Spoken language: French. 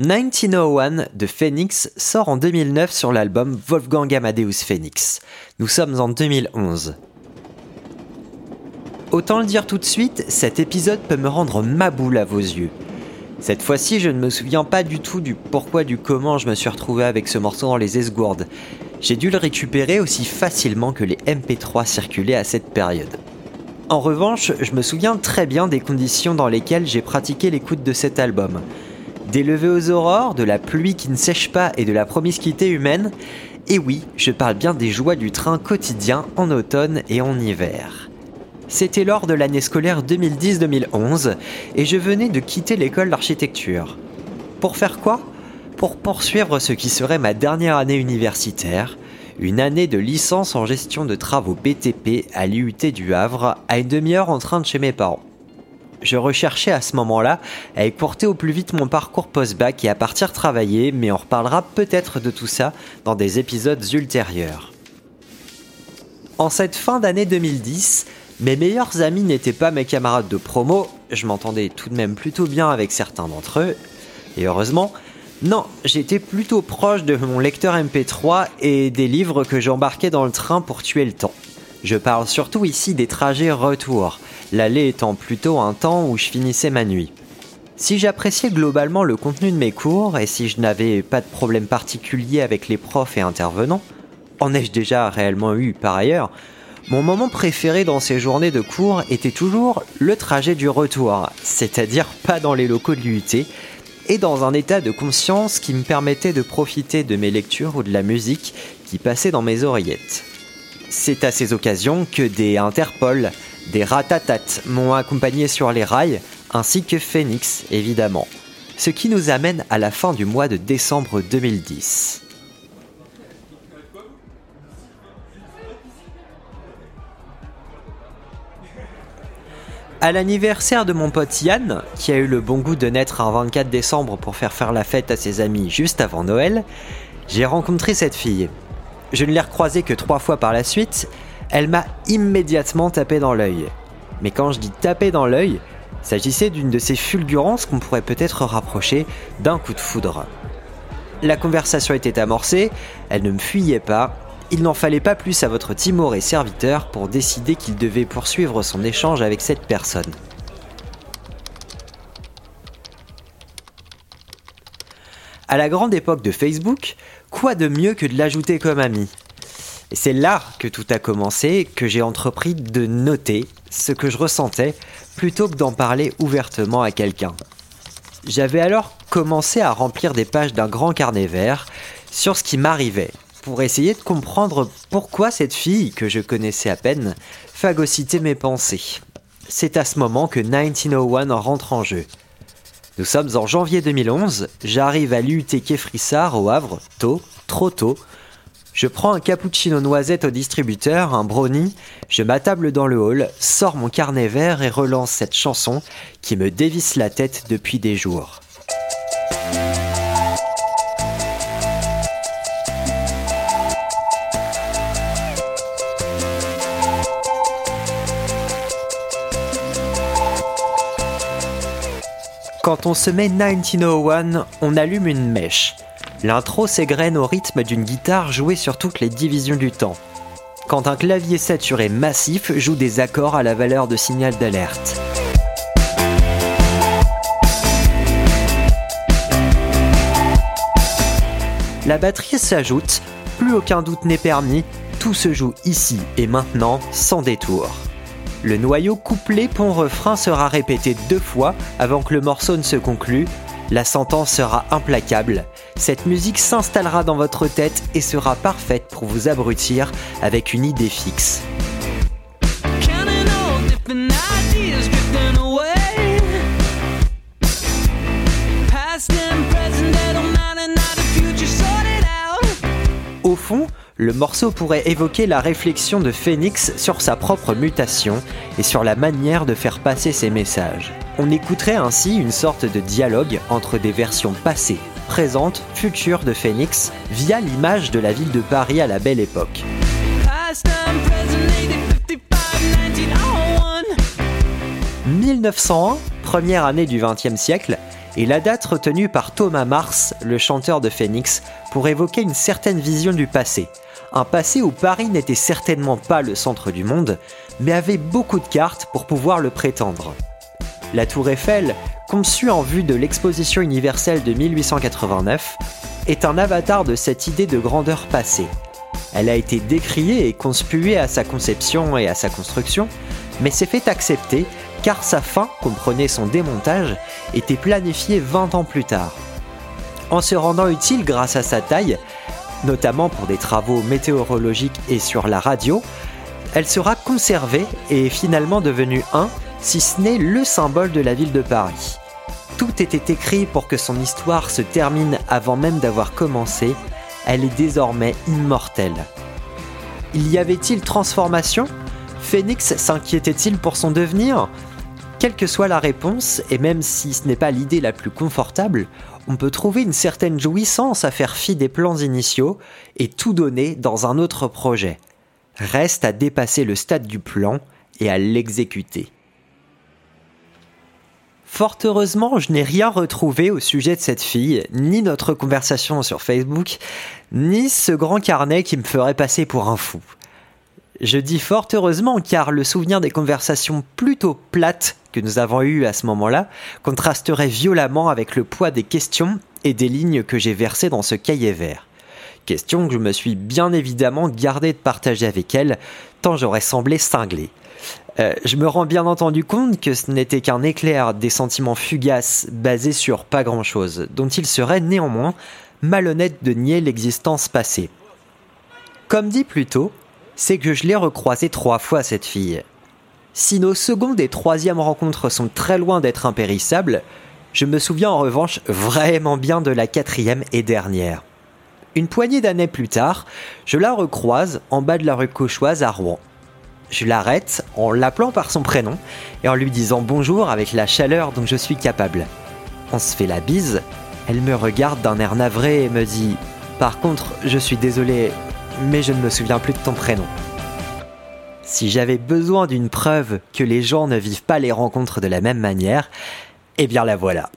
1901 de Phoenix sort en 2009 sur l'album Wolfgang Amadeus Phoenix. Nous sommes en 2011. Autant le dire tout de suite, cet épisode peut me rendre ma boule à vos yeux. Cette fois-ci, je ne me souviens pas du tout du pourquoi du comment je me suis retrouvé avec ce morceau dans les esgourdes. J'ai dû le récupérer aussi facilement que les MP3 circulaient à cette période. En revanche, je me souviens très bien des conditions dans lesquelles j'ai pratiqué l'écoute de cet album. Des levées aux aurores, de la pluie qui ne sèche pas et de la promiscuité humaine. Et oui, je parle bien des joies du train quotidien en automne et en hiver. C'était lors de l'année scolaire 2010-2011 et je venais de quitter l'école d'architecture. Pour faire quoi? Pour poursuivre ce qui serait ma dernière année universitaire, une année de licence en gestion de travaux BTP à l'IUT du Havre, à une demi-heure en train de chez mes parents. Je recherchais à ce moment-là à écourter au plus vite mon parcours post-bac et à partir travailler, mais on reparlera peut-être de tout ça dans des épisodes ultérieurs. En cette fin d'année 2010, mes meilleurs amis n'étaient pas mes camarades de promo, je m'entendais tout de même plutôt bien avec certains d'entre eux, et heureusement, non, j'étais plutôt proche de mon lecteur MP3 et des livres que j'embarquais dans le train pour tuer le temps. Je parle surtout ici des trajets retour, l'aller étant plutôt un temps où je finissais ma nuit. Si j'appréciais globalement le contenu de mes cours et si je n'avais pas de problème particulier avec les profs et intervenants, en ai-je déjà réellement eu par ailleurs, mon moment préféré dans ces journées de cours était toujours le trajet du retour, c'est-à-dire pas dans les locaux de l'UT, et dans un état de conscience qui me permettait de profiter de mes lectures ou de la musique qui passait dans mes oreillettes. C'est à ces occasions que des Interpol, des Ratatat m'ont accompagné sur les rails, ainsi que Phoenix évidemment. Ce qui nous amène à la fin du mois de décembre 2010. À l'anniversaire de mon pote Yann, qui a eu le bon goût de naître un 24 décembre pour faire faire la fête à ses amis juste avant Noël, j'ai rencontré cette fille. Je ne l'ai recroisée que trois fois par la suite, elle m'a immédiatement tapé dans l'œil. Mais quand je dis taper dans l'œil, s'agissait d'une de ces fulgurances qu'on pourrait peut-être rapprocher d'un coup de foudre. La conversation était amorcée, elle ne me fuyait pas, il n'en fallait pas plus à votre timoré serviteur pour décider qu'il devait poursuivre son échange avec cette personne. À la grande époque de Facebook, quoi de mieux que de l'ajouter comme ami? Et c'est là que tout a commencé, que j'ai entrepris de noter ce que je ressentais plutôt que d'en parler ouvertement à quelqu'un. J'avais alors commencé à remplir des pages d'un grand carnet vert sur ce qui m'arrivait, pour essayer de comprendre pourquoi cette fille, que je connaissais à peine, phagocytait mes pensées. C'est à ce moment que 1901 rentre en jeu. Nous sommes en janvier 2011, j'arrive à l'UT Frissard au Havre, tôt, trop tôt. Je prends un cappuccino noisette au distributeur, un brownie, je m'attable dans le hall, sors mon carnet vert et relance cette chanson qui me dévisse la tête depuis des jours. Quand on se met 1901, on allume une mèche. L'intro s'égrène au rythme d'une guitare jouée sur toutes les divisions du temps. Quand un clavier saturé massif joue des accords à la valeur de signal d'alerte. La batterie s'ajoute, plus aucun doute n'est permis, tout se joue ici et maintenant sans détour. Le noyau couplé pont-refrain sera répété deux fois avant que le morceau ne se conclue. La sentence sera implacable. Cette musique s'installera dans votre tête et sera parfaite pour vous abrutir avec une idée fixe. Fond, le morceau pourrait évoquer la réflexion de Phoenix sur sa propre mutation et sur la manière de faire passer ses messages. On écouterait ainsi une sorte de dialogue entre des versions passées, présentes, futures de Phoenix via l'image de la ville de Paris à la belle époque. 1901, première année du XXe siècle, et la date retenue par Thomas Mars, le chanteur de Phoenix, pour évoquer une certaine vision du passé. Un passé où Paris n'était certainement pas le centre du monde, mais avait beaucoup de cartes pour pouvoir le prétendre. La tour Eiffel, conçue en vue de l'exposition universelle de 1889, est un avatar de cette idée de grandeur passée. Elle a été décriée et conspuée à sa conception et à sa construction, mais s'est fait accepter car sa fin, comprenait son démontage, était planifiée 20 ans plus tard. En se rendant utile grâce à sa taille, notamment pour des travaux météorologiques et sur la radio, elle sera conservée et est finalement devenue un, si ce n'est le symbole de la ville de Paris. Tout était écrit pour que son histoire se termine avant même d'avoir commencé, elle est désormais immortelle. Il y avait-il transformation? Phoenix s'inquiétait-il pour son devenir? Quelle que soit la réponse, et même si ce n'est pas l'idée la plus confortable, on peut trouver une certaine jouissance à faire fi des plans initiaux et tout donner dans un autre projet. Reste à dépasser le stade du plan et à l'exécuter. Fort heureusement, je n'ai rien retrouvé au sujet de cette fille, ni notre conversation sur Facebook, ni ce grand carnet qui me ferait passer pour un fou. Je dis fort heureusement car le souvenir des conversations plutôt plates que nous avons eues à ce moment-là contrasterait violemment avec le poids des questions et des lignes que j'ai versées dans ce cahier vert. Questions que je me suis bien évidemment gardé de partager avec elle, tant j'aurais semblé cinglé. Euh, je me rends bien entendu compte que ce n'était qu'un éclair des sentiments fugaces basés sur pas grand-chose, dont il serait néanmoins malhonnête de nier l'existence passée. Comme dit plus tôt, c'est que je l'ai recroisée trois fois cette fille. Si nos secondes et troisièmes rencontres sont très loin d'être impérissables, je me souviens en revanche vraiment bien de la quatrième et dernière. Une poignée d'années plus tard, je la recroise en bas de la rue Cauchoise à Rouen. Je l'arrête en l'appelant par son prénom et en lui disant bonjour avec la chaleur dont je suis capable. On se fait la bise, elle me regarde d'un air navré et me dit Par contre, je suis désolé, mais je ne me souviens plus de ton prénom. Si j'avais besoin d'une preuve que les gens ne vivent pas les rencontres de la même manière, eh bien la voilà.